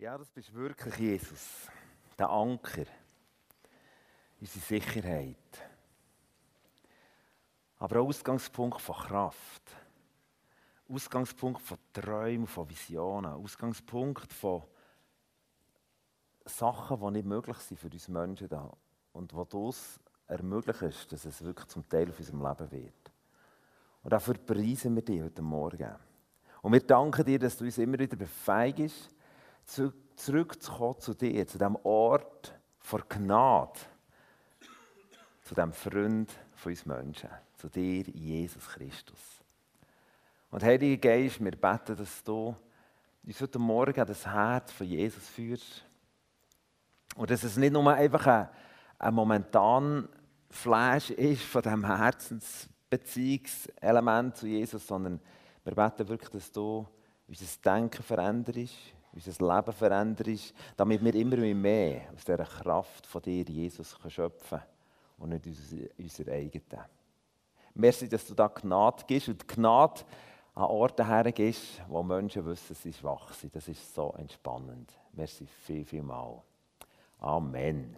Ja, das bist wirklich Jesus, der Anker, unsere Sicherheit. Aber auch Ausgangspunkt von Kraft, Ausgangspunkt von Träumen, von Visionen, Ausgangspunkt von Sachen, die nicht möglich sind für uns Menschen da und wo du es ermöglicht, dass es wirklich zum Teil von unserem Leben wird. Und dafür preisen wir dich heute Morgen. Und wir danken dir, dass du uns immer wieder befähigst, zurückzukommen zu dir, zu dem Ort vor Gnade, zu dem Freund von uns Menschen, zu dir, Jesus Christus. Und Heiliger Geist, wir beten, dass du uns heute Morgen das Herz von Jesus führst. Und dass es nicht nur einfach ein, ein momentan Flash ist von diesem Herzensbeziehungselement zu Jesus, sondern wir beten wirklich, dass du unser Denken veränderst, unser Leben veränderst, damit wir immer mehr aus dieser Kraft von dir, Jesus, schöpfen können und nicht unsere eigene. Merci, dass du da Gnade gibst und Gnade an Orten hergibst, wo Menschen wissen, sie schwach sind. Das ist so entspannend. Merci viel, viel mal. Amen.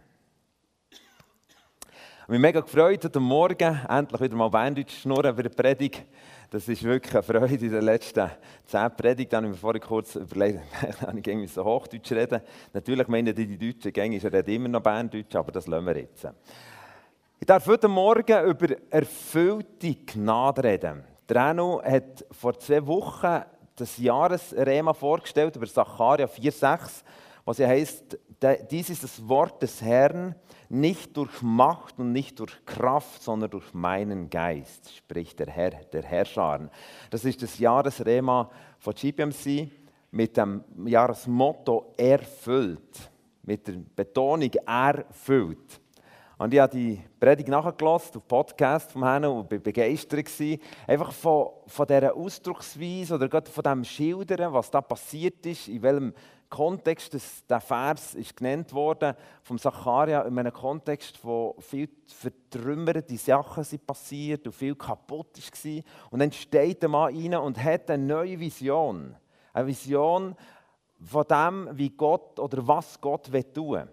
Ich bin mega gefreut, heute Morgen endlich wieder mal Berndeutsch schnurren über die Predigt. Das ist wirklich eine Freude. In den letzten zehn Predigten habe ich mir vorhin kurz überlegt, ich irgendwie so Hochdeutsch reden. Natürlich meinen die, die Deutschen, ich rede immer noch Berndeutsch, aber das lassen wir jetzt. Ich darf heute Morgen über erfüllte Gnade reden. Der Reno hat vor zwei Wochen das Jahresrema vorgestellt über Sacharja 4,6, was ja heißt, dies ist das Wort des Herrn, nicht durch Macht und nicht durch Kraft, sondern durch meinen Geist, spricht der Herr, der Herrscher. Das ist das Jahresrema von GPMC mit dem Jahresmotto erfüllt, mit der Betonung erfüllt. Und ich habe die Predigt nachgelassen, auf Podcast vom Herrn und war begeistert. Einfach von, von dieser Ausdrucksweise oder gerade von dem Schildern, was da passiert ist, in welchem Kontext, dass der Vers ist genannt worden vom Zacharia in einem Kontext, wo viel vertrümmerte Sachen sind passiert und viel kaputt war. Und dann steht der Mann rein und hat eine neue Vision. Eine Vision von dem, wie Gott oder was Gott tun will.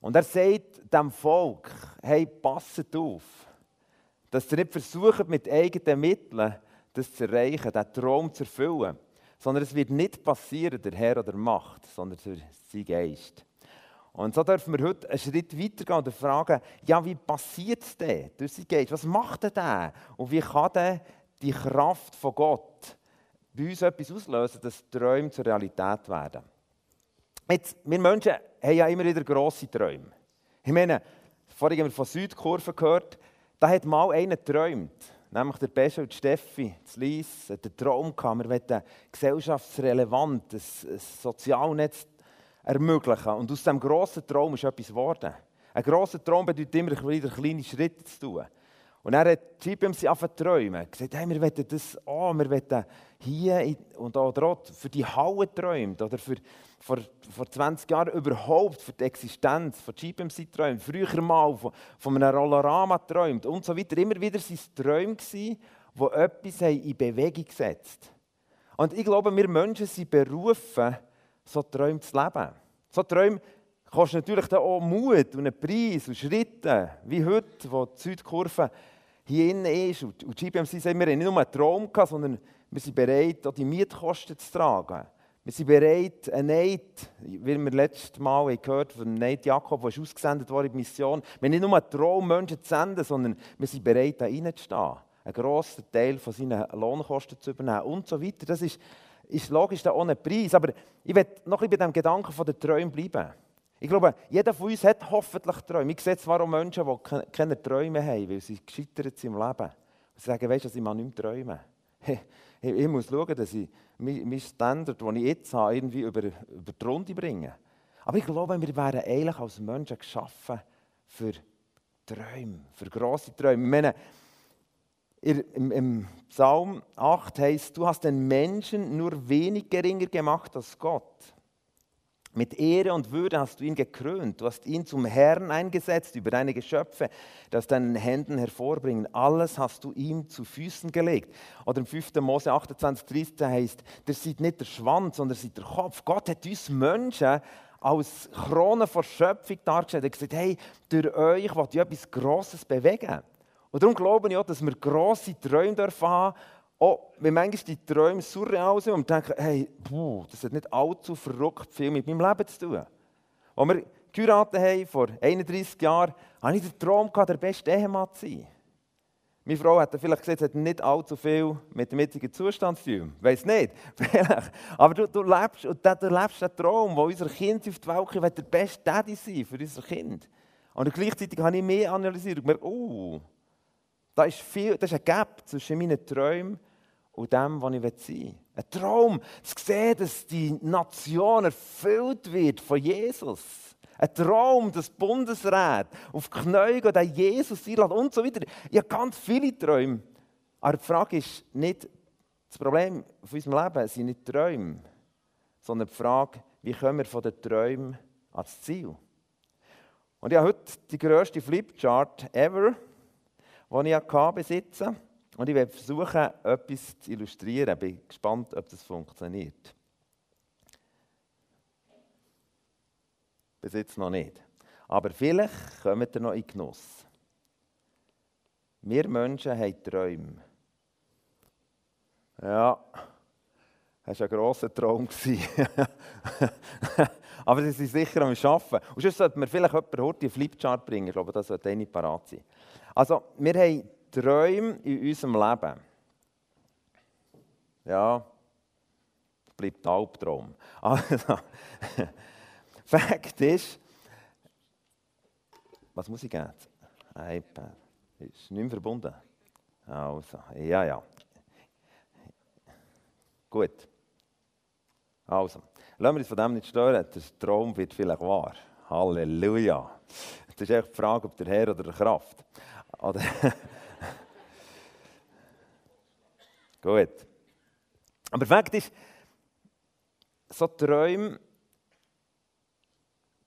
Und er sagt dem Volk, hey, passet auf, dass ihr nicht versucht, mit eigenen Mitteln das zu erreichen, diesen Traum zu erfüllen sondern es wird nicht passieren, der Herr oder Macht, sondern durch sein Geist. Und so dürfen wir heute einen Schritt weitergehen und fragen, ja, wie passiert es denn durch sein Geist? Was macht er denn? Und wie kann denn die Kraft von Gott bei uns etwas auslösen, dass Träume zur Realität werden? Jetzt, wir Menschen haben ja immer wieder grosse Träume. Ich meine, vorhin haben wir von Südkurven gehört, da hat mal einer geträumt nämlich der Pesche und die Steffi, das Lies, den Traum gehabt, wir wollen gesellschaftsrelevant, ein, ein Sozialnetz ermöglichen. Und aus diesem grossen Traum ist etwas geworden. Ein grosser Traum bedeutet immer wieder kleine Schritte zu tun. Und er hat GPMC angefangen zu träumen. gesagt, hey, wir wollen das oh, wir wollen hier und dort für die Halle träumen oder für, vor, vor 20 Jahren überhaupt für die Existenz von GPMC träumt. Früher mal von, von einem Rollerama träumt und so weiter. Immer wieder waren es Träume, die etwas in Bewegung gesetzt Und ich glaube, wir Menschen sind berufen, so Träume zu leben. So Träume kostet natürlich auch Mut und einen Preis und Schritte, wie heute, wo die Südkurve hier innen ist. Und die GBMC sagt, wir haben nicht nur einen Traum gehabt, sondern wir sind bereit, auch die Mietkosten zu tragen. Wir sind bereit, einen Neid, wie wir letztes Mal gehört haben, von Neid Jakob, der ausgesendet wurde in die Mission. Wir haben nicht nur einen Traum, Menschen zu senden, sondern wir sind bereit, da reinzustehen. Einen grossen Teil von seinen Lohnkosten zu übernehmen und so weiter. Das ist, ist logisch da ohne Preis. Aber ich will noch ein bisschen bei dem Gedanken von den Träumen bleiben. Ich glaube, jeder von uns hat hoffentlich Träume. Ich sehe zwar auch Menschen, die keine Träume haben, weil sie gescheitert sind im Leben. Sie sagen, weißt du, ich mag nicht mehr träumen. Ich, ich muss schauen, dass ich meinen Standard, den ich jetzt habe, irgendwie über, über die Runde bringe. Aber ich glaube, wir wären eigentlich als Menschen geschaffen für Träume, für grosse Träume. Ich meine, im, im Psalm 8 heißt, du hast den Menschen nur wenig geringer gemacht als Gott. Mit Ehre und Würde hast du ihn gekrönt. Du hast ihn zum Herrn eingesetzt über deine Geschöpfe, die aus deinen Händen hervorbringen. Alles hast du ihm zu Füßen gelegt. Oder im 5. Mose 28, 30 heißt, der sieht nicht der Schwanz, sondern sieht der Kopf. Gott hat uns Menschen als Krone vor Schöpfung dargestellt. Er hat gesagt, hey, durch euch will ich etwas Grosses bewegen. Und darum glaube ich auch, dass wir grosse Träume dürfen haben auch wenn manchmal die Träume surreal sind und denken, hey, puh, das hat nicht allzu verrückt viel mit meinem Leben zu tun. Als wir geheiratet haben, vor 31 Jahren, hatte ich den Traum, der beste Ehemann zu sein. Meine Frau hat vielleicht gesagt, es hat nicht allzu viel mit dem jetzigen Zustand zu tun. Weiß nicht. Aber du, du lebst, und du lebst den Traum, wo unser Kind auf die Welt kommt, der beste Daddy sein für unser Kind. Und gleichzeitig habe ich mehr analysiert und gemerkt, oh, da ist, viel, da ist ein Gap zwischen meinen Träumen und dem, was ich sein will. Ein Traum, zu sehen, dass die Nation erfüllt wird von Jesus. Ein Traum, dass Bundesrat auf die Knie gehen, den Jesus einladen und so weiter. Ich habe ganz viele Träume. Aber die Frage ist nicht, das Problem von unserem Leben sind nicht Träume, sondern die Frage, wie kommen wir von den Träumen ans Ziel? Und ich habe heute die grösste Flipchart ever die ich besitzen Und ich werde versuchen, etwas zu illustrieren. Ich bin gespannt, ob das funktioniert. Bis jetzt noch nicht. Aber vielleicht kommt ihr noch in Genuss. Wir Menschen haben Träume. Ja, das war ein grosser Traum. Aber sie sind sicher am Arbeiten. Und sonst sollte mir vielleicht jemand heute einen Flipchart bringen. Ich glaube, das sollte eine parat sein. Also, wir haben Träume in unserem Leben. Ja, bleibt Albtraum. Also, Fakt ist, was muss ich geben? iPad. Ist nicht verbunden. Also, ja, ja. Gut. Also, lassen wir uns von dem nicht stören. Der Traum wird vielleicht wahr. Halleluja. Das ist echt die Frage, ob der Herr oder der Kraft. Gut. Aber Fakt ist, so Träume,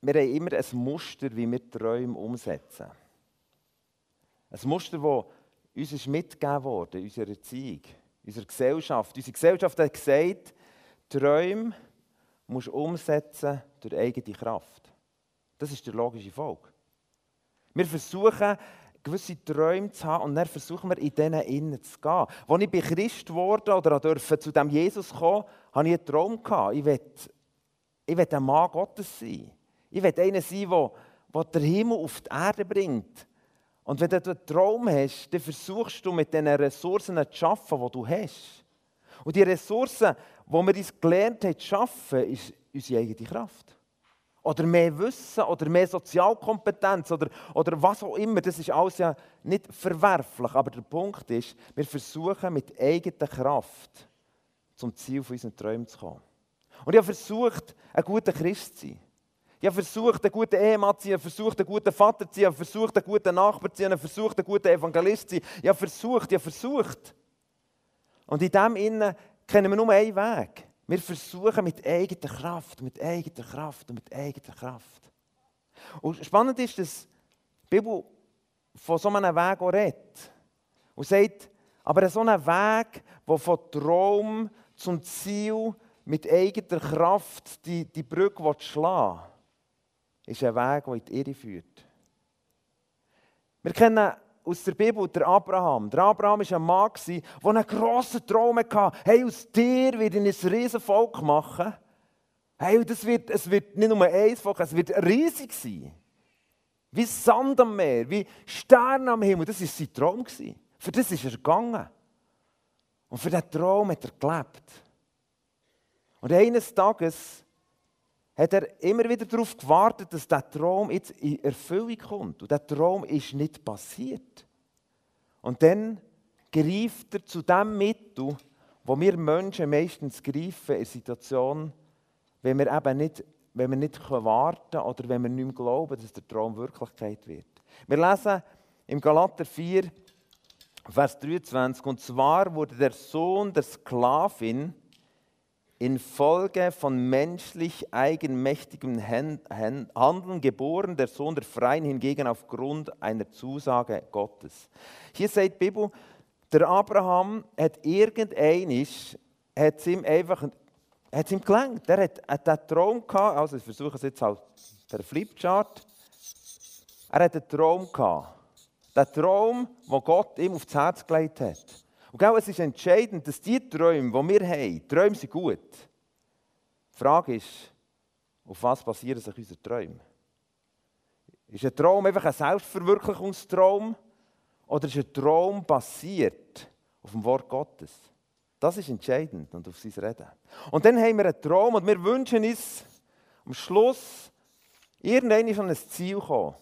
wir haben immer ein Muster, wie wir Träume umsetzen. Ein Muster, das uns ist mitgegeben wurde, unserer Erziehung, unserer Gesellschaft. Unsere Gesellschaft hat gesagt, Träume musst du umsetzen durch eigene Kraft. Das ist der logische Folge. Wir versuchen, gewisse Träume zu haben und dann versuchen wir, in denen innen zu gehen. Als ich Christ wurde oder durfte zu dem Jesus kommen, hatte ich einen Traum. Gehabt. Ich will, ich will ein Mann Gottes sein. Ich will einer sein, der, der den Himmel auf die Erde bringt. Und wenn du einen Traum hast, dann versuchst du mit den Ressourcen zu arbeiten, die du hast. Und die Ressourcen, die wir uns gelernt haben zu arbeiten, ist unsere eigene Kraft oder mehr Wissen oder mehr Sozialkompetenz oder, oder was auch immer. Das ist alles ja nicht verwerflich. Aber der Punkt ist, wir versuchen mit eigener Kraft zum Ziel von unseren Träumen zu kommen. Und ich habe versucht, ein guter Christ zu sein. Ich habe versucht, ein guter Ehemann zu sein, ich habe versucht, ein guter Vater zu sein, ich habe versucht, ein guter Nachbar zu sein, ich habe versucht, ein guter Evangelist zu sein. Ich habe versucht, ich habe versucht. Und in dem Innen kennen wir nur einen Weg. Wir versuchen mit eigener Kraft, mit eigener Kraft und mit eigener Kraft. Und spannend ist, dass die Bibel von so einem Weg auch redet. Und sagt, aber so ein Weg, der von Traum zum Ziel mit eigener Kraft die, die Brücke schlagen will, ist ein Weg, der in die Irre führt. Wir kennen aus der Bibel, der Abraham. Der Abraham war ein Mann, der einen grossen Traum hatte. Hey, aus dir werde ich ein riesen Volk machen. Hey, das wird, es wird nicht nur ein Volk, es wird riesig sein. Wie Sand am Meer, wie Sterne am Himmel. Das war sein Traum. Für das ist er gegangen. Und für diesen Traum hat er gelebt. Und eines Tages hat er immer wieder darauf gewartet, dass der Traum jetzt in Erfüllung kommt. Und der Traum ist nicht passiert. Und dann greift er zu dem Mittel, wo wir Menschen meistens greifen in Situationen, wenn wir eben nicht, wenn wir nicht warten oder wenn wir nicht mehr glauben, dass der Traum Wirklichkeit wird. Wir lesen im Galater 4, Vers 23, und zwar wurde der Sohn der Sklavin infolge von menschlich eigenmächtigem Handeln geboren, der Sohn der Freien hingegen aufgrund einer Zusage Gottes. Hier sagt die Bibel, der Abraham hat irgendeinisch, hat ihm einfach, hat ihm gelangt. Er hat, hat einen Traum gehabt, also ich versuche es jetzt halt per Flipchart. Er hat einen Traum gehabt. Der Traum, den Gott ihm aufs Herz gelegt hat. Und genau, es ist entscheidend, dass die Träume, die wir haben, Träume sind gut. Die Frage ist, auf was basieren sich unsere Träume? Ist ein Traum einfach ein Selbstverwirklichungstraum oder ist ein Traum basiert auf dem Wort Gottes? Das ist entscheidend und auf sein Reden. Und dann haben wir einen Traum und wir wünschen uns am Schluss irgendwann an ein Ziel kommen.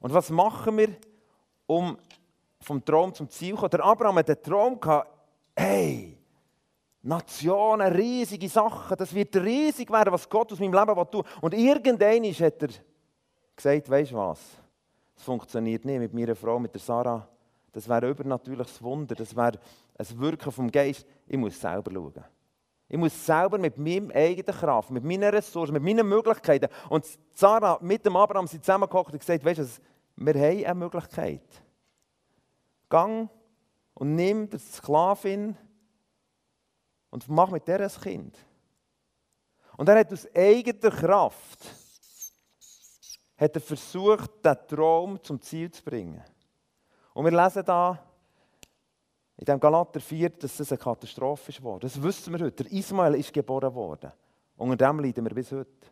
Und was machen wir, um vom Traum zum Ziel zu kommen? Der Abraham hat den Traum gehabt, hey, Nationen, riesige Sachen, das wird riesig werden, was Gott aus meinem Leben tun Und irgendwann hat er gesagt, weißt du was, es funktioniert nicht mit meiner Frau, mit der Sarah. Das wäre ein übernatürliches Wunder, das wäre ein Wirken vom Geist. Ich muss selber schauen. Ich muss selber mit meinem eigenen Kraft, mit meinen Ressourcen, mit meinen Möglichkeiten. Und Sarah mit dem Abraham sind zusammengekocht und gesagt, weißt du, wir haben eine Möglichkeit. Gang und nimm die Sklavin und mach mit der ein Kind. Und er hat aus eigener Kraft hat er versucht, den Traum zum Ziel zu bringen. Und wir lesen da in dem Galater 4, dass das eine Katastrophe worden. Das wissen wir heute. Der Ismael ist geboren worden. Unter dem leiden wir bis heute.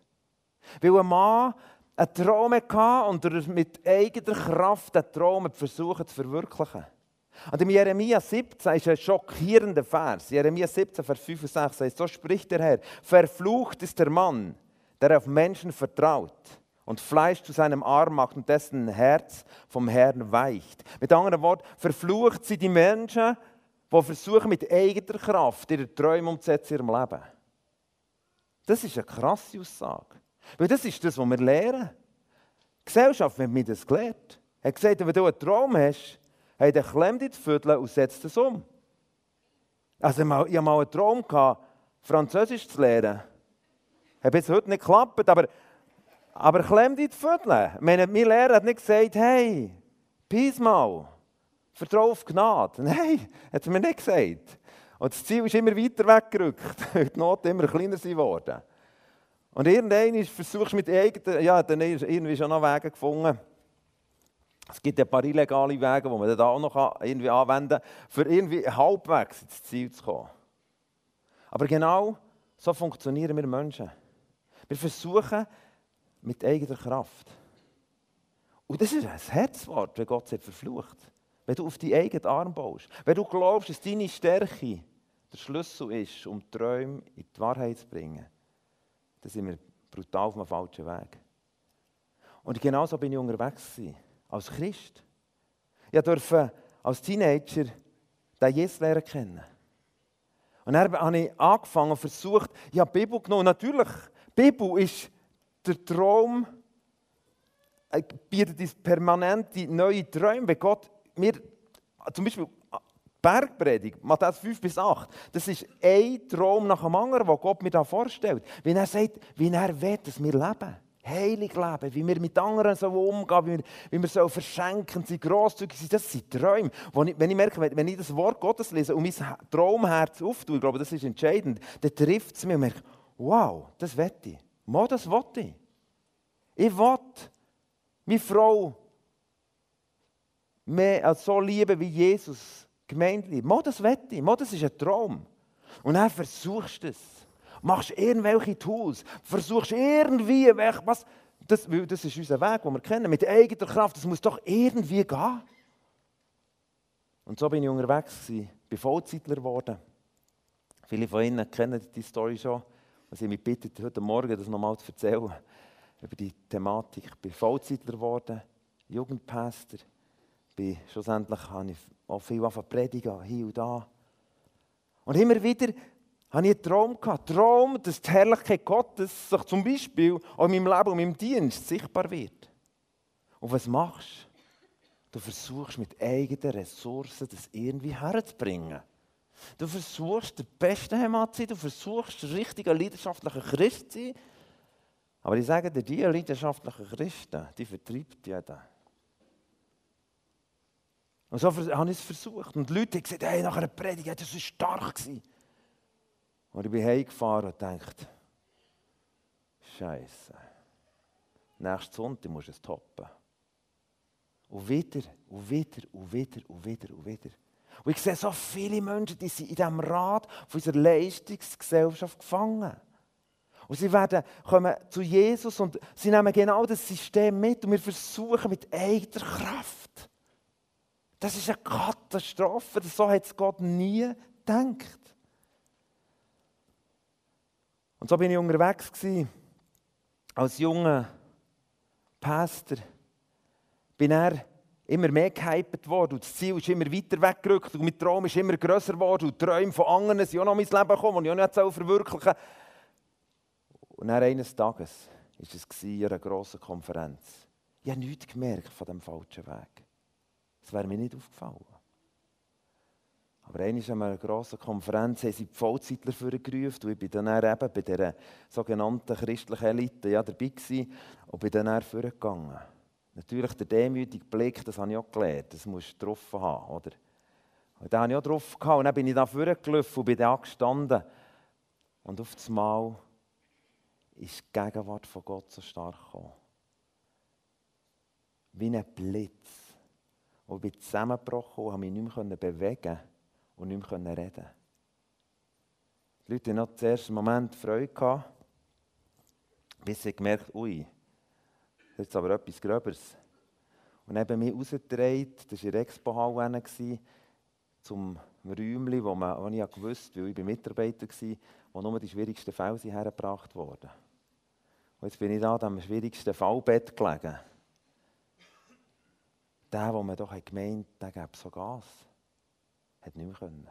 Weil ein Mann einen Traum hatte und er mit eigener Kraft den Traum versucht zu verwirklichen. Und im Jeremia 17 ist ein schockierender Vers. Jeremia 17, Vers 5 und 6 heißt, so spricht der Herr, verflucht ist der Mann, der auf Menschen vertraut und Fleisch zu seinem Arm macht und dessen Herz vom Herrn weicht. Mit anderen Worten, verflucht sind die Menschen, die versuchen, mit eigener Kraft ihre Träume umzusetzen in ihrem Leben. Das ist eine krasse Aussage. Weil das ist das, was wir lernen. Die Gesellschaft hat mir das gelernt. Er hat gesagt, wenn du einen Traum hast, hey, dann klemm dich die Viertel und setz es um. Also ich hatte mal einen Traum, Französisch zu lernen. Hat bis heute nicht geklappt, aber, aber klemm dich die Viertel. Meine, mein Lehrer hat nicht gesagt, hey, peace mal, vertraue auf Gnade. Nein, hat er mir nicht gesagt. Und das Ziel ist immer weiter weggerückt, weil die Not immer kleiner geworden Und irgendwann versuchst du mit eigenen, ja, dann irgendwie schon noch Wege gefunden, es gibt ein paar illegale Wege, die man da auch noch irgendwie anwenden kann, für irgendwie halbwegs ins Ziel zu kommen. Aber genau so funktionieren wir Menschen. Wir versuchen mit eigener Kraft. Und das ist ein Herzwort, wenn Gott sich verflucht. Wenn du auf die eigenen Arm baust. Wenn du glaubst, dass deine Stärke der Schlüssel ist, um Träume in die Wahrheit zu bringen, dann sind wir brutal auf einem falschen Weg. Und genauso bin ich unterwegs gewesen als Christ. Ich durfte als Teenager den Jesus lernen kennen. Und dann habe ich angefangen und versucht, ich habe die Bibel genommen. Natürlich, die Bibel ist der Traum, äh, bietet uns permanente neue Träume, wenn Gott mir, zum Beispiel Bergpredigt, Matthäus 5 bis 8, das ist ein Traum nach dem anderen, den Gott mir da vorstellt. Wie er sagt, wie er will, dass wir leben heilig leben, wie wir mit anderen so umgehen, wie wir, wie wir so verschenken, sind grosszügig sind, das sind Träume. Ich, wenn ich merke, wenn ich das Wort Gottes lese und mein Traumherz auftue, ich glaube, das ist entscheidend, dann trifft es mich und merke, wow, das will ich. Mal, das will ich. Ich will meine Frau mehr als so lieben, wie Jesus gemeint liebt. Mal, das will ich. Mal, das ist ein Traum. Und dann versuchst du es machst irgendwelche Tools, versuchst irgendwie, was, das, das ist unser Weg, den wir kennen, mit eigener Kraft, das muss doch irgendwie gehen. Und so bin ich unterwegs, ich bin Vollzeitler geworden. Viele von Ihnen kennen die Story schon. Also ich mich bitte, heute Morgen das nochmal zu erzählen, über die Thematik. Ich bin Vollzeitler geworden, Jugendpastor. Bin, schlussendlich habe ich auch viel predigen, hier und da. Und immer wieder habe ich einen Traum gehabt. Traum, dass die Herrlichkeit Gottes sich zum Beispiel auch in meinem Leben und in meinem Dienst sichtbar wird. Und was machst du? Du versuchst mit eigenen Ressourcen das irgendwie herzubringen. Du versuchst, der beste Heimat zu sein, du versuchst, der richtige, leidenschaftliche Christ zu sein. Aber ich sage dir, die leidenschaftlichen Christen, die vertreibt jeder. Und so habe ich es versucht. Und die Leute haben gesagt, hey, nach einer Predigt, das war stark. Und ich bin heimgefahren und dachte, Scheiße. Nächsten Sonntag musst du es toppen. Und wieder, und wieder, und wieder, und wieder, und wieder. Und ich sehe so viele Menschen, die sind in diesem Rad von unserer Leistungsgesellschaft gefangen. Und sie werden, kommen zu Jesus und sie nehmen genau das System mit und wir versuchen mit eigener Kraft. Das ist eine Katastrophe. So hat es Gott nie gedacht. Und so bin ich unterwegs gewesen, als junger Pastor. Bin er immer mehr gehypt worden und das Ziel ist immer weiter weggerückt und mein Traum ist immer grösser geworden und die Träume von anderen sind auch noch in mein Leben gekommen und ich auch nicht verwirklichen Und dann eines Tages war es in einer grossen Konferenz. Ich habe nichts gemerkt von dem falschen Weg. Das wäre mir nicht aufgefallen. Aber einmal an einer grossen Konferenz haben sie die Vollzeitler vorgerufen und ich bin dann eben bei dieser sogenannten christlichen Elite ja, dabei gewesen und bin dann vorgegangen. Natürlich der demütige Blick, das habe ich auch gelernt, das musst du drauf haben, oder? Und den habe ich auch drauf gehabt und dann bin ich da vorgelaufen und bin da gestanden. Und auf das Mal ist die Gegenwart von Gott so stark gekommen. Wie ein Blitz. Und bin zusammengebrochen und habe mich nicht mehr bewegen und nicht mehr reden Die Leute hatten noch den ersten Moment Freude, bis sie gemerkt ui, das ist aber etwas Gröberes. Und neben mir rausgedreht, das war in der Expo-Halle, zum Räumchen, wo, man, wo ich wusste, weil ich Mitarbeiter war, wo nur die schwierigsten Fälle hergebracht wurden. Und jetzt bin ich da am schwierigsten Fallbett gelegen. Der, wo man doch gemeint hat, der gäbe so Gas, hat nicht mehr können.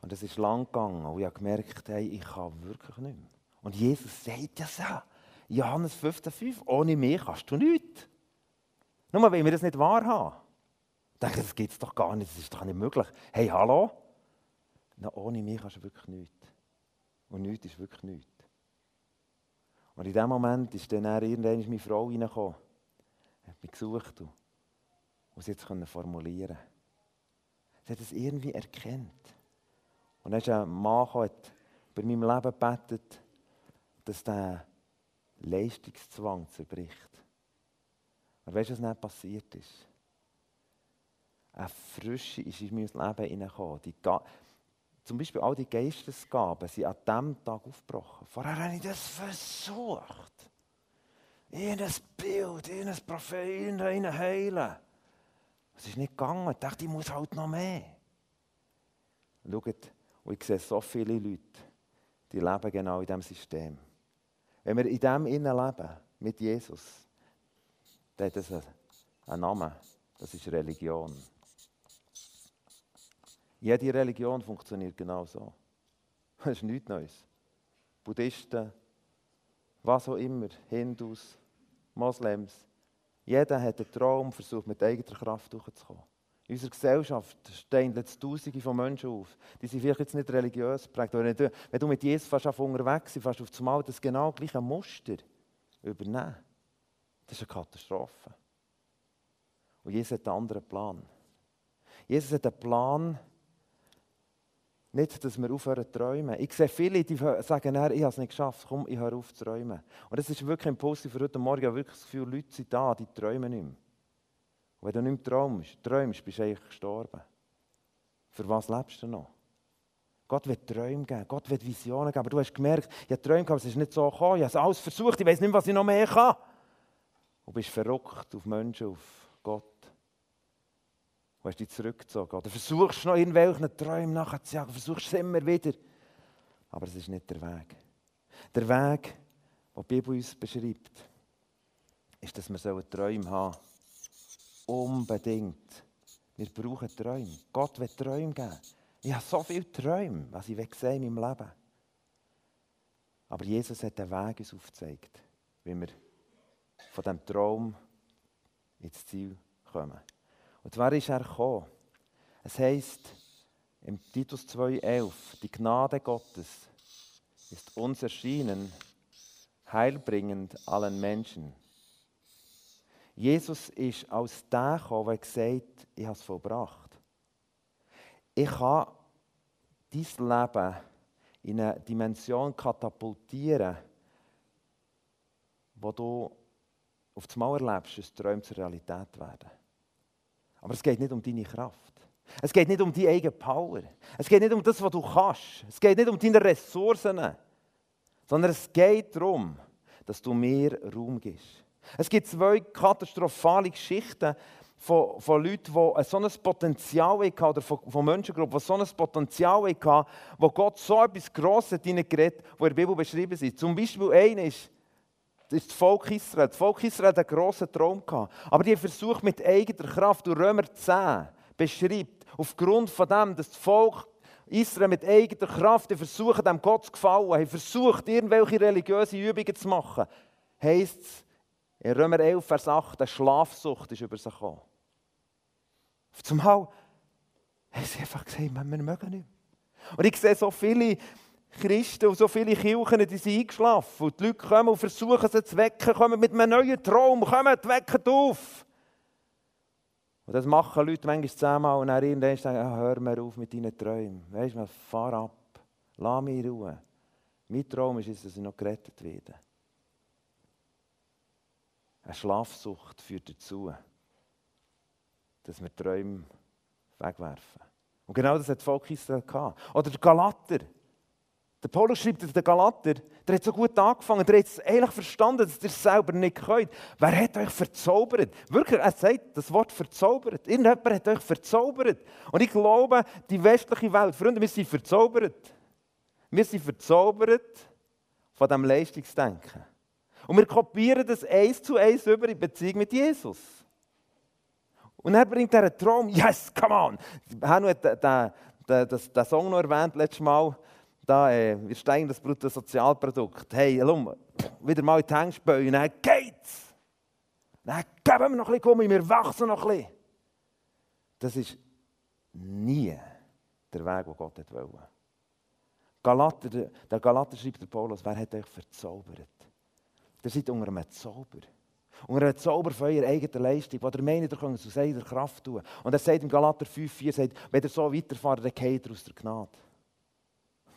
Und es ist lang gegangen und ich habe gemerkt, hey, ich kann wirklich nicht mehr. Und Jesus sagt ja so. Johannes 15,5, ohne mich kannst du nichts. Nur weil wir das nicht wahrhaben. Ich denke, das gibt es doch gar nicht, das ist doch nicht möglich. Hey, hallo? Na, ohne mich kannst du wirklich nichts. Und nichts ist wirklich nichts. Und in dem Moment ist dann irgendwann meine Frau reingekommen, hat mich gesucht und, sie jetzt formulieren Sie hat es irgendwie erkannt. Und dann ist ein Mann gekommen, hat bei meinem Leben gebetet, dass der Leistungszwang zerbricht. Und weißt du, was dann passiert ist? Eine Frische ist in mein Leben hineingekommen. Zum Beispiel all die Geistesgaben sind an diesem Tag aufgebrochen. Vorher habe ich das versucht. In ein Bild, in ein Prophet, in Heilen. Es ist nicht gegangen. Ich dachte, ich muss halt noch mehr. Schaut, und ich sehe so viele Leute, die leben genau in diesem System. Wenn wir in dem Innen leben, mit Jesus, dann hat das einen Namen. Das ist Religion. Jede Religion funktioniert genau so. Das ist nichts Neues. Buddhisten, was auch immer, Hindus, Moslems, jeder hat einen Traum, versucht mit eigener Kraft durchzukommen. In unserer Gesellschaft stehen jetzt Tausende von Menschen auf. Die sind vielleicht jetzt nicht religiös geprägt. Wenn du, wenn du mit Jesus fast auf unterwegs bist, fast auf das Mal das genau gleiche Muster übernehmen. Das ist eine Katastrophe. Und Jesus hat einen anderen Plan. Jesus hat einen Plan, nicht, dass wir aufhören zu träumen. Ich sehe viele, die sagen, ich habe es nicht geschafft, komm, ich höre auf zu träumen. Und das ist wirklich ein Impuls für heute Morgen. Ich habe wirklich das Gefühl, Leute sind da, die träumen nicht mehr. Und wenn du nicht mehr träumst, träumst, bist du eigentlich gestorben. Für was lebst du noch? Gott wird Träume geben, Gott wird Visionen geben. Aber du hast gemerkt, ich habe Träume gehabt, es ist nicht so gekommen. Ich habe es alles versucht, ich weiß nicht was ich noch mehr kann. Und bist verrückt auf Menschen, auf Gott. Du hast dich zurückgezogen. Oder versuchst noch irgendwelchen Träumen nachzujagen, versuchst es immer wieder. Aber es ist nicht der Weg. Der Weg, den die Bibel uns beschreibt, ist, dass wir Träume haben sollen. Unbedingt. Wir brauchen Träume. Gott will Träume geben. Ich habe so viele Träume, was ich sehen in meinem Leben. Aber Jesus hat den Weg uns aufgezeigt, wie wir von diesem Traum ins Ziel kommen. Und zwar ist er gekommen. Es heisst, Im Titus 2,11, die Gnade Gottes ist uns erschienen, heilbringend allen Menschen. Jesus ist aus dem gekommen, der gesagt ich habe es vollbracht. Ich kann dein Leben in eine Dimension katapultieren, wo du auf das Mal erlebst, dass Träume zur Realität werden. Aber es geht nicht um deine Kraft. Es geht nicht um deine eigene Power. Es geht nicht um das, was du kannst. Es geht nicht um deine Ressourcen. Sondern es geht darum, dass du mir Raum gibst. Es gibt zwei katastrophale Geschichten von, von Leuten, die so ein Potenzial hatten, oder von, von Menschengruppen, die so ein Potenzial hatten, wo Gott so etwas Grosses hat, wo in der Bibel beschrieben ist. Zum Beispiel einer ist, ist das Volk Israel. Das Volk Israel hat einen grossen Traum gehabt. Aber die versucht, mit eigener Kraft, durch Römer 10 beschreibt, aufgrund von dem, dass das Volk Israel mit eigener Kraft versucht, dem Gott zu gefallen, haben versucht, irgendwelche religiöse Übungen zu machen, heisst es in Römer 11, Vers 8, eine Schlafsucht ist über sie gekommen. Zumal haben sie einfach gesagt, wir mögen nicht mehr. Und ich sehe so viele Christen und so viele Kirchen, die sind eingeschlafen. Und die Leute kommen und versuchen sie zu wecken, kommen mit einem neuen Traum, kommen, wecken auf. Und das machen Leute manchmal zehnmal und dann irgendwann sagen, ja, hör mir auf mit deinen Träumen. Weißt du, fahr ab, lass mich in Ruhe. Mein Traum ist, dass ich noch gerettet werde. Eine Schlafsucht führt dazu, dass wir Träume wegwerfen. Und genau das hat Volk Israel gehabt. Oder der Galater. Der Paulus schreibt, der Galater, der hat so gut angefangen, der hat es eigentlich verstanden, dass ihr es selber nicht könnt. Wer hat euch verzaubert? Wirklich, er sagt das Wort verzaubert. Irgendjemand hat euch verzaubert. Und ich glaube, die westliche Welt, Freunde, wir sind verzaubert. Wir sind verzaubert von diesem Leistungsdenken. Und wir kopieren das eins zu eins über in Beziehung mit Jesus. Und er bringt einen Traum. Yes, come on! Hanno hat den, den, den, den Song noch erwähnt, letztes Mal. Da, äh, wir steigen das Bruttosozialprodukt. Hey, lum, wieder mal in die Hängspäue. Dann geht's! Dann geben wir noch ein bisschen Gummi, wir wachsen noch ein bisschen. Das ist nie der Weg, den Gott wollte. Galater, der Galater schreibt der Paulus, wer hat euch verzaubert? Ihr seid unter einem Zauber. Unter einem Zauber von eurer eigenen Leistung, die ihr meint, ihr könnt aus eigener Kraft tun. Und er sagt im Galater 5,4, sagt, wenn ihr so weiterfahrt, dann geht ihr aus der Gnade.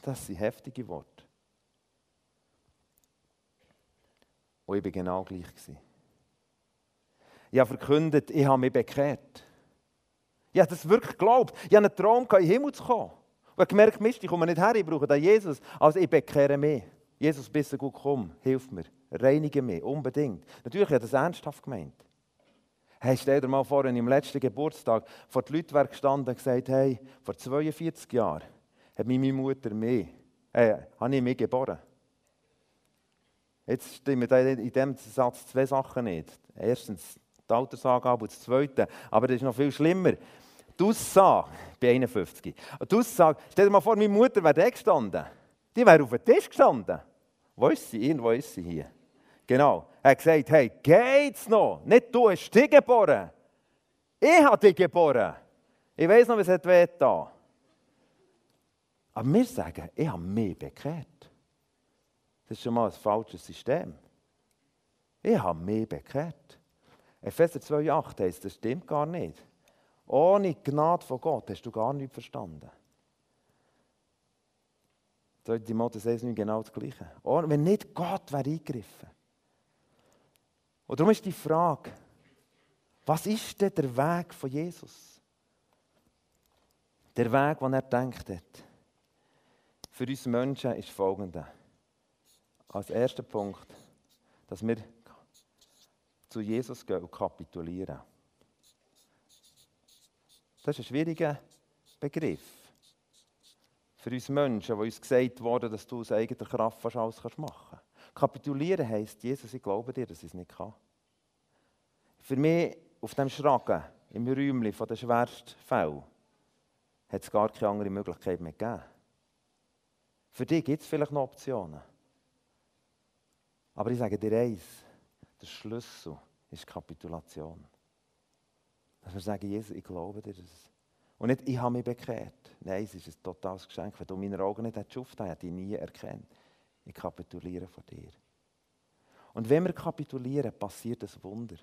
Das sind heftige Worte. Und ich war genau gleich. Ich habe verkündet, ich habe mich bekehrt. Ich habe das wirklich geglaubt. Ich habe einen Traum, in den Himmel zu kommen. Und ich gemerkt, Mist, ich komme nicht her, ich brauche den Jesus. Also ich bekehre mich. Jesus, bist du gut, komm, hilf mir. Reinige mich, unbedingt. Natürlich hat er das ernsthaft gemeint. Hey, stell dir mal vor, wenn ich am letzten Geburtstag vor die Leute gestanden und gesagt hey, vor 42 Jahren hat meine Mutter mich, äh, habe ich mich geboren. Jetzt stimmen in diesem Satz zwei Sachen nicht. Erstens die Altersangabe und das Zweite. Aber das ist noch viel schlimmer. Die Aussage, ich bin 51, die Aussage, stell dir mal vor, meine Mutter wäre da gestanden. Die wäre auf dem Tisch gestanden. Wo ist sie? Irgendwo ist sie hier. Genau. Er hat gesagt, hey, geht's noch? Nicht du hast dich geboren. Ich habe dich geboren. Ich weiß noch, was es weh da. Aber wir sagen, ich habe mich bekehrt. Das ist schon mal ein falsches System. Ich habe mich bekehrt. Epheser 2,8 heißt, das stimmt gar nicht. Ohne Gnade von Gott hast du gar nichts verstanden. 2. Timotheus 6 nicht genau das Gleiche. Oh, wenn nicht Gott wäre eingegriffen. Und darum ist die Frage, was ist denn der Weg von Jesus? Der Weg, den er denkt hat. Für uns Menschen ist folgender. Als erster Punkt, dass wir zu Jesus gehen und kapitulieren. Das ist ein schwieriger Begriff für uns Menschen, wo uns gesagt wurde, dass du aus eigener Kraft fast alles machen kannst. Kapitulieren heisst, Jesus, ich glaube dir, dass ich es nicht kann. Für mich auf dem Schragen, im Räumchen von den schwersten Fällen, hat es gar keine andere Möglichkeit mehr gegeben. Für dich gibt es vielleicht noch Optionen. Aber ich sage dir eins, der Schlüssel ist Kapitulation. Dass wir sagen, Jesus, ich glaube dir das. Und nicht, ich habe mich bekehrt. Nein, es ist ein totales Geschenk. Wenn du meine Augen nicht hättest hätte ich nie erkannt. Ich kapituliere vor dir. Und wenn wir kapitulieren, passiert ein Wunder.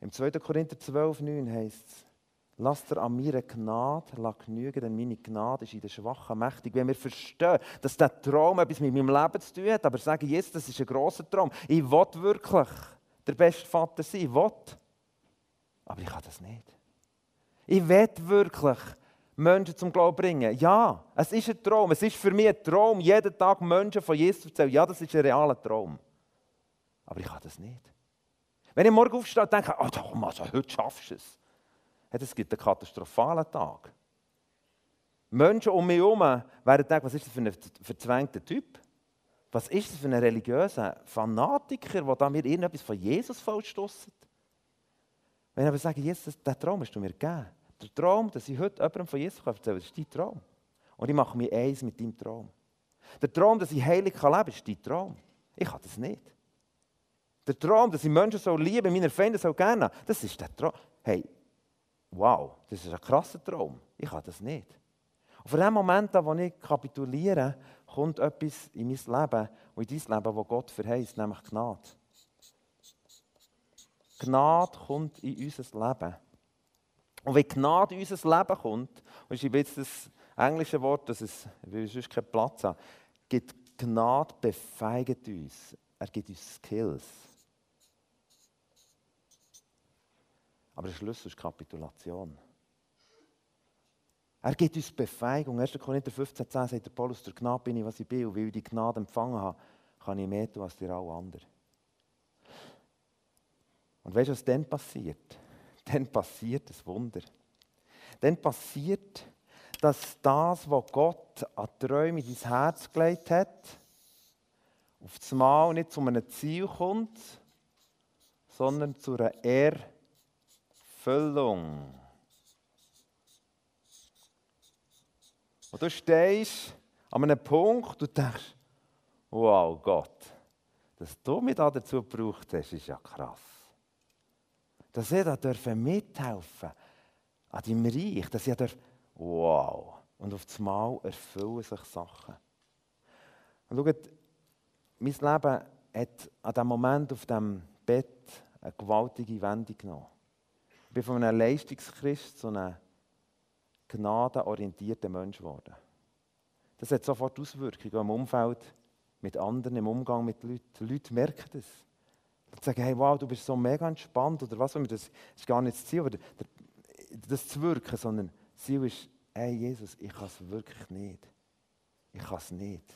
Im 2. Korinther 12, 9 heißt es, Lasst er an meiner Gnade genügen, denn meine Gnade ist in der Schwachen mächtig. Wenn wir verstehen, dass der Traum etwas mit meinem Leben zu tun hat, aber sagen, jetzt, das ist ein grosser Traum. Ich will wirklich der beste Vater sein. Ich will. Aber ich kann das nicht. Ich will wirklich Menschen zum Glauben bringen. Ja, es ist ein Traum. Es ist für mich ein Traum, jeden Tag Menschen von Jesus zu erzählen. Ja, das ist ein realer Traum. Aber ich kann das nicht. Wenn ich morgen aufstehe und denke, oh, also, heute schaffst du es. Es gibt einen katastrophalen Tag. Menschen um mich herum werden denken, was ist das für ein verzwängter Typ? Was ist das für ein religiöser Fanatiker, der da mir irgendetwas von Jesus vollstossen? Wenn ich aber sage, Jesus, der Traum hast du mir gegeben. Der Traum, dass ich heute jemandem von Jesus erzählen kann, ist dein Traum. Und ich mache mich eins mit deinem Traum. Der Traum, dass ich heilig leben kann, ist dein Traum. Ich habe das nicht. Der Traum, dass ich Menschen so liebe, meine Feinde so gerne, das ist der Traum. Hey, wow, das ist ein krasser Traum. Ich habe das nicht. Und von dem Moment an, wo ich kapituliere, kommt etwas in mein Leben und in dein Leben, wo Gott verheißt, nämlich Gnade. Gnade kommt in unser Leben. Und wenn Gnade in unser Leben kommt, und ich habe jetzt das englische Wort, dass es, sonst keinen Platz haben, gibt Gnade befeigt uns. Er gibt uns Skills. Aber der Schlüssel ist Kapitulation. Er gibt uns Befähigung. 1. Korinther 15, 10 sagt der Paulus, der Gnade bin ich, was ich bin. Und weil ich die Gnade empfangen habe, kann ich mehr tun als die alle anderen. Und weißt du, was dann passiert? Dann passiert ein Wunder. Dann passiert, dass das, was Gott an Träume in dein Herz gelegt hat, auf das Mal nicht zu einem Ziel kommt, sondern zu einer Erfüllung. Und du stehst an einem Punkt und denkst, wow Gott, dass du mich dazu gebraucht hast, ist ja krass. Dass ich da dürfen mithelfen an deinem Reich, dass ich darf, wow. Und auf das Mal erfüllen sich Sachen. Und schaut, mein Leben hat an diesem Moment auf dem Bett eine gewaltige Wendung genommen. Bin von einem Leistungschrist zu einem gnadenorientierter Mensch geworden. Das hat sofort Auswirkungen im Umfeld mit anderen, im Umgang mit Leuten. Die Leute merken das. Die sagen, hey, wow, du bist so mega entspannt oder was. Das ist gar nicht das Ziel, aber das zu wirken, sondern das Ziel ist, hey Jesus, ich kann es wirklich nicht. Ich kann es nicht.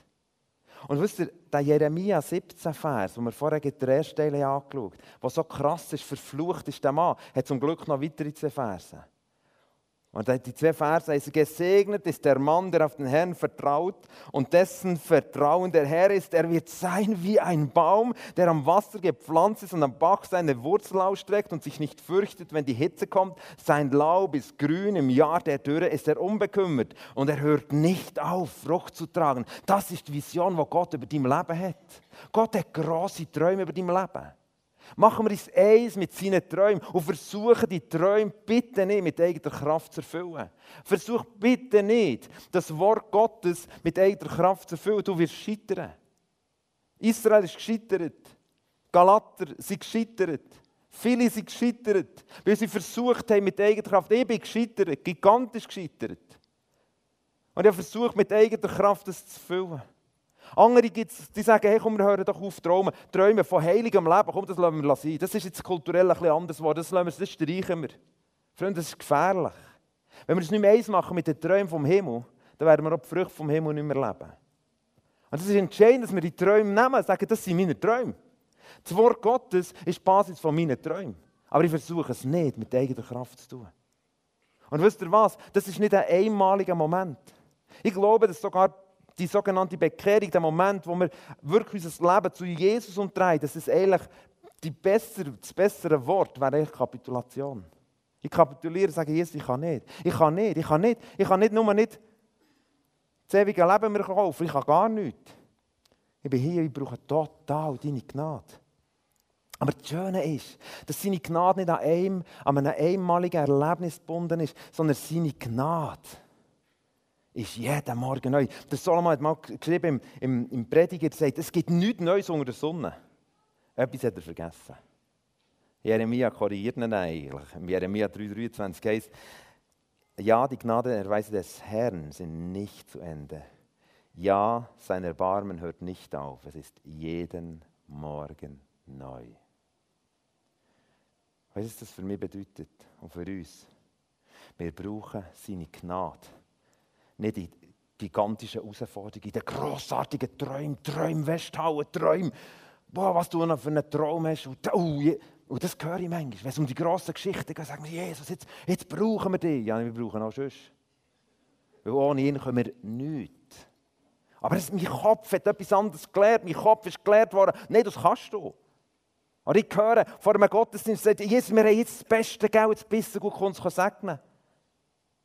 Und wisst ihr, der Jeremia 17 Vers, den wir vorher ersten Teil angeschaut haben, der so krass ist, verflucht ist der Mann, hat zum Glück noch weitere zwei Verse. Und die zwei Verse heißen, gesegnet ist der Mann, der auf den Herrn vertraut und dessen Vertrauen der Herr ist. Er wird sein wie ein Baum, der am Wasser gepflanzt ist und am Bach seine Wurzel ausstreckt und sich nicht fürchtet, wenn die Hitze kommt. Sein Laub ist grün, im Jahr der Dürre ist er unbekümmert und er hört nicht auf, Frucht zu tragen. Das ist die Vision, die Gott über dein Leben hat. Gott hat große Träume über dein Leben. Machen wir uns eins mit seinen Träumen und versuchen die Träume bitte nicht mit eigener Kraft zu erfüllen. Versuch bitte nicht, das Wort Gottes mit eigener Kraft zu erfüllen. Du wirst scheitern. Israel ist gescheitert. Galater sind gescheitert. Viele sind gescheitert, weil sie versucht haben mit eigener Kraft. Ich bin gescheitert, gigantisch gescheitert. Und ich habe versucht, mit eigener Kraft das zu füllen. Andere gibt die sagen, hey, komm, wir hören doch auf träumen. Träumen von heiligem Leben, komm, das lassen wir sein. Das ist jetzt kulturell ein bisschen anders geworden, das, lassen wir, das streichen wir. Freunde, das ist gefährlich. Wenn wir es nicht mehr eins machen mit den Träumen vom Himmel, dann werden wir auch die Früchte vom Himmel nicht mehr leben. Und es ist entscheidend, dass wir die Träume nehmen und sagen, das sind meine Träume. Das Wort Gottes ist die Basis von meinen Träumen. Aber ich versuche es nicht mit eigener Kraft zu tun. Und wisst ihr was? Das ist nicht ein einmaliger Moment. Ich glaube, dass sogar die sogenannte Bekehrung, der Moment, wo wir wirklich unser Leben zu Jesus umdrehen, das ist eigentlich die bessere, das bessere Wort, wäre eigentlich Kapitulation. Ich kapituliere und sage, Jesus, ich kann nicht. Ich kann nicht, ich kann nicht, ich kann nicht nur nicht das ewige Leben mir kaufen, ich kann gar nichts. Ich bin hier, ich brauche total deine Gnade. Aber das Schöne ist, dass seine Gnade nicht an einem, an einem einmaligen Erlebnis gebunden ist, sondern seine Gnade ist jeden Morgen neu. Der Solomon hat mal geschrieben im, im, im Prediger, sagt, es gibt nichts Neues unter der Sonne. Etwas hat er vergessen. Jeremia korrigiert ihn eigentlich. Jeremia 3,23 heißt, ja, die Gnadenerweise des Herrn sind nicht zu Ende. Ja, sein Erbarmen hört nicht auf. Es ist jeden Morgen neu. Was das für mich bedeutet und für uns? Wir brauchen seine Gnade. Nicht in gigantischen Herausforderungen, in den grossartigen Träumen, Träumen festhalten, Träumen. Boah, was du noch für einen Traum hast. Und, oh, und das höre ich manchmal. Wenn es um die grossen Geschichten geht, sagen wir, Jesus, jetzt, jetzt brauchen wir dich. Ja, wir brauchen auch sonst. Weil ohne ihn können wir nichts. Aber das, mein Kopf hat etwas anderes gelernt. Mein Kopf ist gelehrt worden, nein, das kannst du. Und ich höre vor einem Gottesdienst, sagt, Jesus, wir haben jetzt das beste Geld, das bisschen gut uns segnen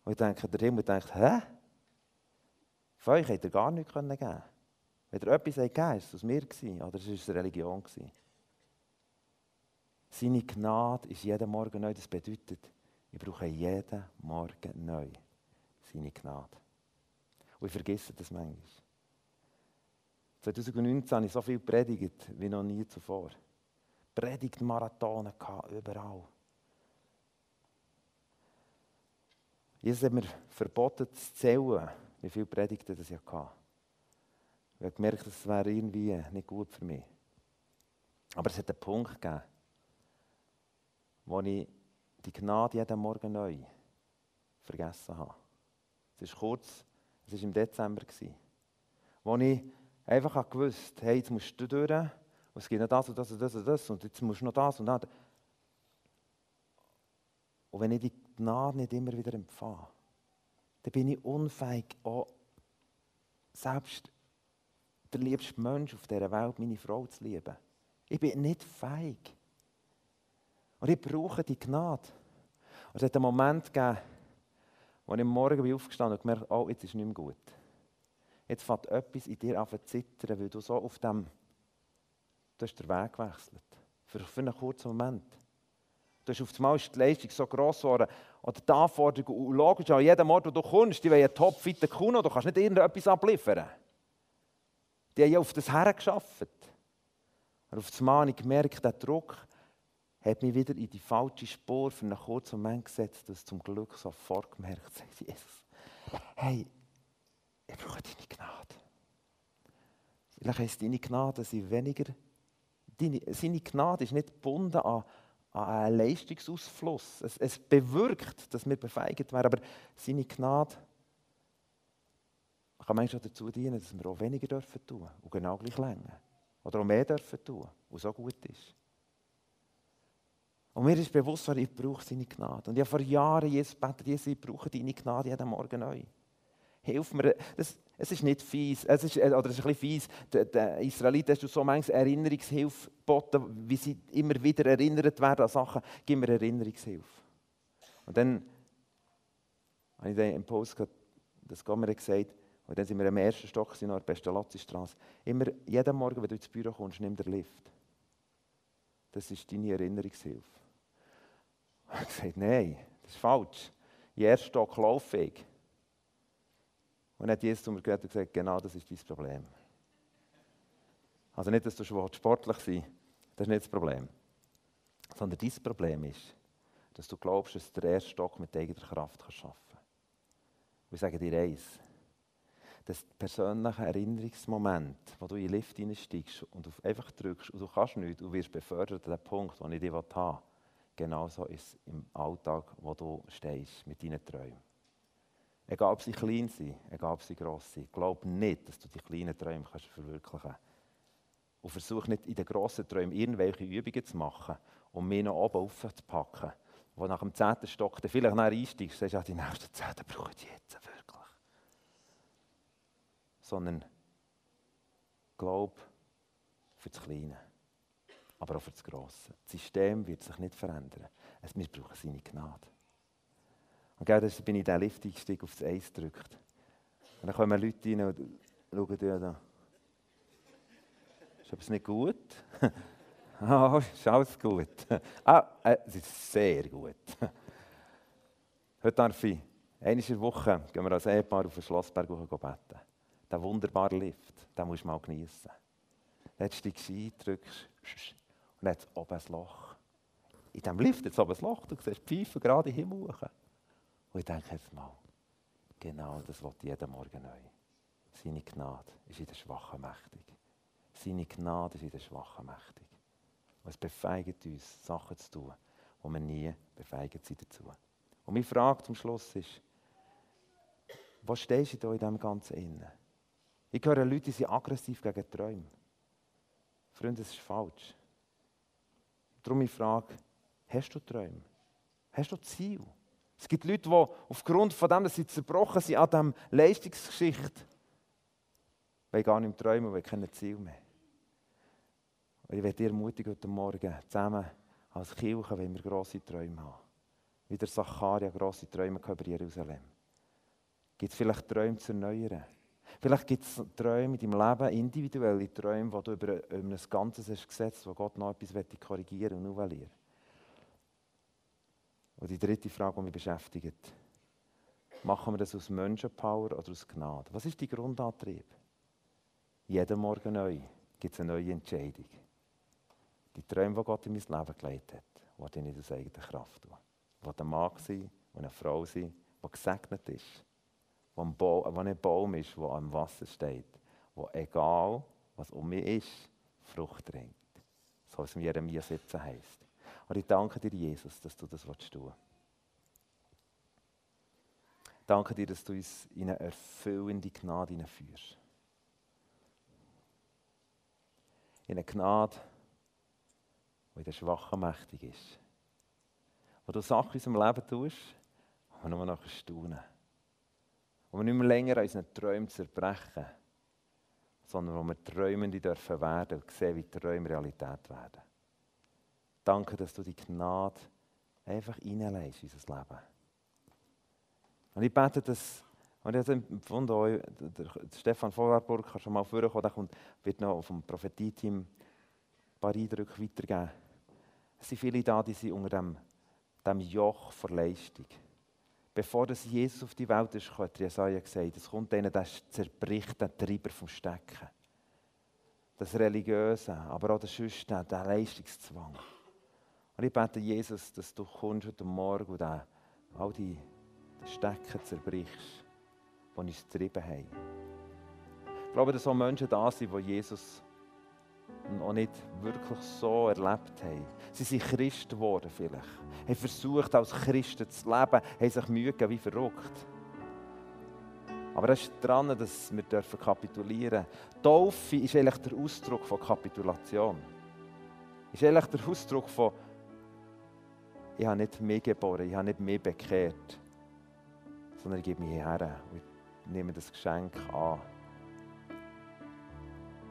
Und ich denke, der Himmel denkt, hä? Von euch hätte er gar nichts geben können. Wenn er etwas gegeben hat, ist es aus mir oder es war eine Religion. Gewesen. Seine Gnade ist jeden Morgen neu. Das bedeutet, ich brauche jeden Morgen neu seine Gnade. Und ich vergesse das manchmal. 2019 habe ich so viel predigt wie noch nie zuvor. Predigtmarathone überall. Jesus hat mir verboten zu zählen, wie viele Predigten das ich hatte. Ich habe gemerkt, das wäre irgendwie nicht gut für mich. Aber es hat einen Punkt gegeben, wo ich die Gnade jeden Morgen neu vergessen habe. Es ist kurz, es war im Dezember, wo ich einfach gewusst hey, jetzt musst du durch, und es gibt noch das und das und das und das, und jetzt musst du noch das und das. Und wenn ich die Gnade nicht immer wieder empfange, dann bin ich unfähig, auch selbst der liebste Mensch auf dieser Welt, meine Frau, zu lieben. Ich bin nicht fähig. Und ich brauche die Gnade. Und es hat einen Moment gegeben, wo ich am Morgen bin aufgestanden und gemerkt oh, jetzt ist nicht mehr gut. Jetzt fängt etwas in dir an zu zittern, weil du so auf dem, du hast den Weg gewechselt. Für, für einen kurzen Moment. Du hast auf einmal die Leistung so gross geworden, oder die Anforderung, und logisch, an jedem Ort, wo du kommst, die wollen topfitte Kuno, du kannst nicht irgendetwas abliefern. Die haben ja auf das hergeschafft. Und auf einmal habe ich gemerkt, der Druck hat mich wieder in die falsche Spur für einen kurzen Moment gesetzt, dass zum Glück sofort gemerkt habe, Jesus, hey, ich brauche deine Gnade. Vielleicht heisst deine Gnade, dass ich weniger, deine, seine Gnade ist nicht gebunden an, an einen Leistungsausfluss. Es, es bewirkt, dass wir befeigert werden, aber seine Gnade kann manchmal dazu dienen, dass wir auch weniger dürfen tun und genau gleich länger. Oder auch mehr dürfen tun, was so gut ist. Und mir ist bewusst, ich brauche seine Gnade. Und ich habe vor Jahren Jesus betet, Jesus, ich brauche deine Gnade jeden Morgen neu. Hilf mir. Das, es ist nicht fies, es ist, oder es ist ein bisschen fies. Den, den Israeliten hast du so manchmal Erinnerungshilfe geboten, wie sie immer wieder erinnert werden an Sachen. Gib mir Erinnerungshilfe. Und dann habe ich den Impuls gehabt, das Gommer gesagt, und dann sind wir im ersten Stock in der Pestalozzi-Straße. Immer, jeden Morgen, wenn du ins Büro kommst, nimm den Lift. Das ist deine Erinnerungshilfe. Ich habe gesagt, nein, das ist falsch. Im ersten Stock laufe ich. Und hat Jesus zu mir und gesagt, genau das ist dein Problem. Also nicht, dass du sportlich sein das ist nicht das Problem. Sondern dein Problem ist, dass du glaubst, dass du den ersten Stock mit eigener Kraft schaffen kannst. Und ich sage dir eins, das persönliche Erinnerungsmoment, wo du in den Lift hineinsteigst und einfach drückst und du kannst nichts und wirst befördert an den Punkt, den ich dich haben will. Genauso ist es im Alltag, wo du stehst mit deinen Träumen. Egal, ob sie klein sind, egal, ob sie gross sind. Glaub nicht, dass du die kleinen Träume kannst verwirklichen kannst. Und versuch nicht, in den grossen Träumen irgendwelche Übungen zu machen, um mich noch oben aufzupacken. Wo nach dem zehnten Stock dann vielleicht nachher einsteigst, sagst du, die nächsten zehn brauche ich jetzt wirklich. Sondern glaub für das Kleine, aber auch für das Grosse. Das System wird sich nicht verändern. Wir brauchen seine Gnade. Und gell, dann bin ich in den Lift eingestiegen, auf das Eis gedrückt. Und dann kommen Leute rein und schauen, ja, da. Ist etwas nicht gut? Ah, ist alles gut. Ah, äh, es ist sehr gut. Heute darf ich, einmal in Woche, gehen wir als Ehepaar auf den Schlossberg beten. Der wunderbare Lift, den musst du mal genießen. Dann steigst du ein, drückst und dann hat es oben ein Loch. In diesem Lift hat es oben ein Loch, du siehst die Pfeife gerade im Himmel. Und ich denke jetzt mal, genau das wird jeden Morgen neu. Seine Gnade ist in der Schwachen mächtig. Seine Gnade ist in der Schwachen mächtig. Und es befeigt uns, Sachen zu tun, die wir nie befeigt sind dazu. Und meine Frage zum Schluss ist, wo stehst du da in diesem Ganzen innen? Ich höre Leute, die sind aggressiv gegen Träume. Freunde, das ist falsch. Darum die Frage, hast du Träume? Hast du Ziel? Es gibt Leute, die aufgrund von dem, dass sie zerbrochen sind an dieser Leistungsgeschichte, gar nicht mehr träumen, weil keine Ziel mehr. Und ich werde dir ermutigen, heute Morgen zusammen als Kirche, wenn wir grosse Träume haben. Wie der Zacharia grosse Träume über Jerusalem. Gibt es vielleicht Träume zu erneuern? Vielleicht gibt es Träume in deinem Leben, individuelle Träume, die du über, über ein Ganzes hast gesetzt, wo Gott noch etwas korrigieren und novellieren Und die dritte Frage, die mich beschäftigt. Machen wir das aus Menschenpower oder aus Gnade? Was ist die Grundantrieb? Jeden Morgen neu gibt es eine neue Entscheidung. Die Träume, die Gott in mein Leben gelegt hat, die ich nicht aus eigener Kraft tun. Die ein Mann sein und eine Frau sein, die gesegnet ist. Die ein, Baum, ein Baum ist, der am Wasser steht. Wo egal, was um mich ist, Frucht trinkt. So wie es in Jeremia 17 heißt. Und ich danke dir, Jesus, dass du das tun willst. Danke dir, dass du uns in eine erfüllende Gnade hineinführst. In eine Gnade, die der Schwachen mächtig ist. Wo du Sachen in unserem Leben tust, wo wir nur noch staunen. Wo wir nicht mehr länger an unseren Träumen zerbrechen, sondern wo wir Träumende dürfen werden und sehen, wie Träume Realität werden. Danke, dass du die Gnade einfach reinlegst in unser Leben. Und ich bete, dass, und ich habe empfunden, der Stefan Vorwerburg kann schon mal vorkommen, der wird noch vom Prophetie-Team ein paar Eindrücke weitergeben. Es sind viele da, die sind unter dem, dem Joch der Leistung. Bevor das Jesus auf die Welt ist, hat Jesaja gesagt, es kommt denen, der zerbricht den Treiber vom Stecken. Das Religiöse, aber auch das Schüchtern, der Leistungszwang. Und ich bete, Jesus, dass du kommst heute Morgen und all die Stecken zerbrichst, die uns getrieben haben. Ich glaube, dass auch Menschen da sind, die Jesus noch nicht wirklich so erlebt haben. Sie sind Christen geworden vielleicht, haben versucht, als Christen zu leben, haben sich Mühe gegeben wie verrückt. Aber es ist dran, dass wir kapitulieren dürfen. Taufe ist eigentlich der Ausdruck von Kapitulation. Ist eigentlich der Ausdruck von, ich habe nicht mehr geboren, ich habe nicht mehr bekehrt, sondern ich gebe mich her und nehme das Geschenk an.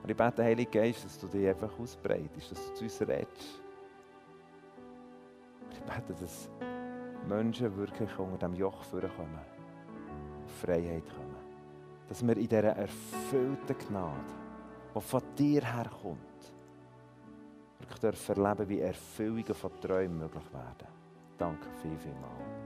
Und ich bete, Heilige Geist, dass du dich einfach ausbreitest, dass du zu uns redest. Und ich bete, dass Menschen wirklich unter dem Joch vorkommen, auf Freiheit kommen. Dass wir in dieser erfüllten Gnade, die von dir herkommt, wirklich erleben, wie Erfüllungen von Träumen möglich werden. Danke viel, viel mal.